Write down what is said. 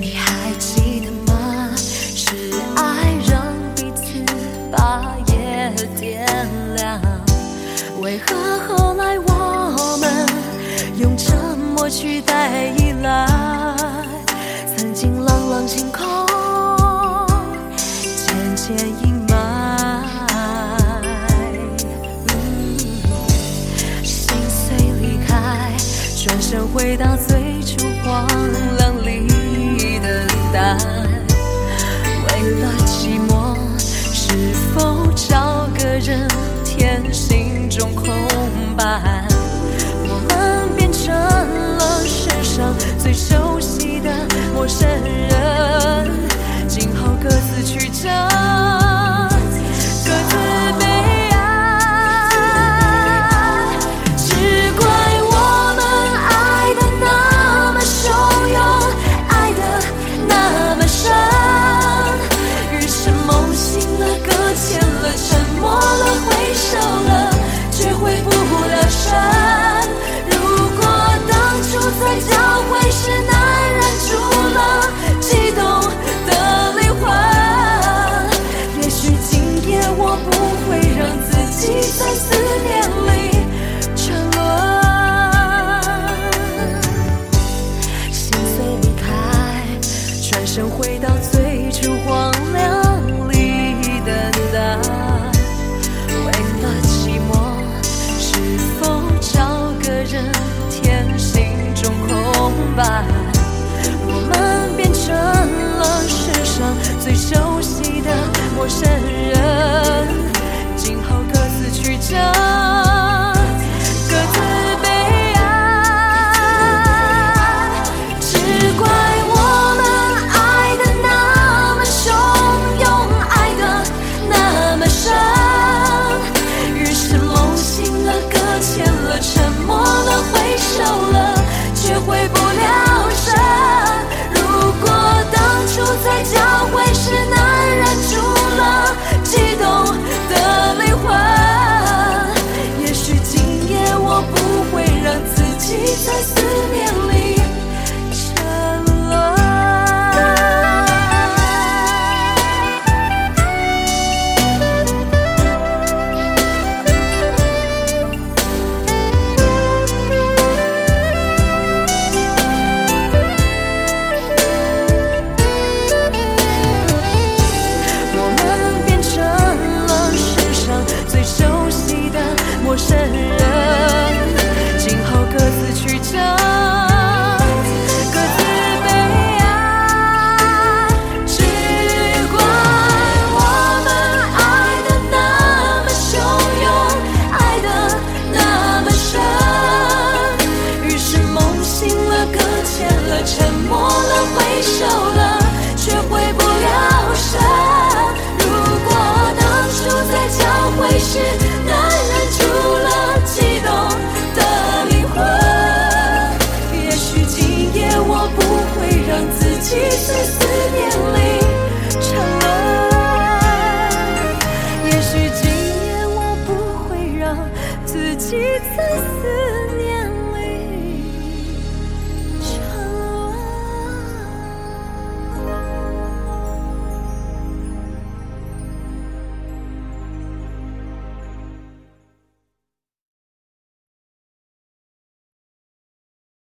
你还记得吗是爱让彼此把夜点亮为何后来我们用沉默取代依赖？曾经朗朗星空渐渐阴霾心碎离开转身回到最白？我们变成了世上最熟悉的陌生人，今后各自曲折，我不会让自己在思念里沉沦。心碎离开，转身回到最初荒凉里等待。为了寂寞，是否找个人填心中空白？我们变成了世上最熟悉的陌生人，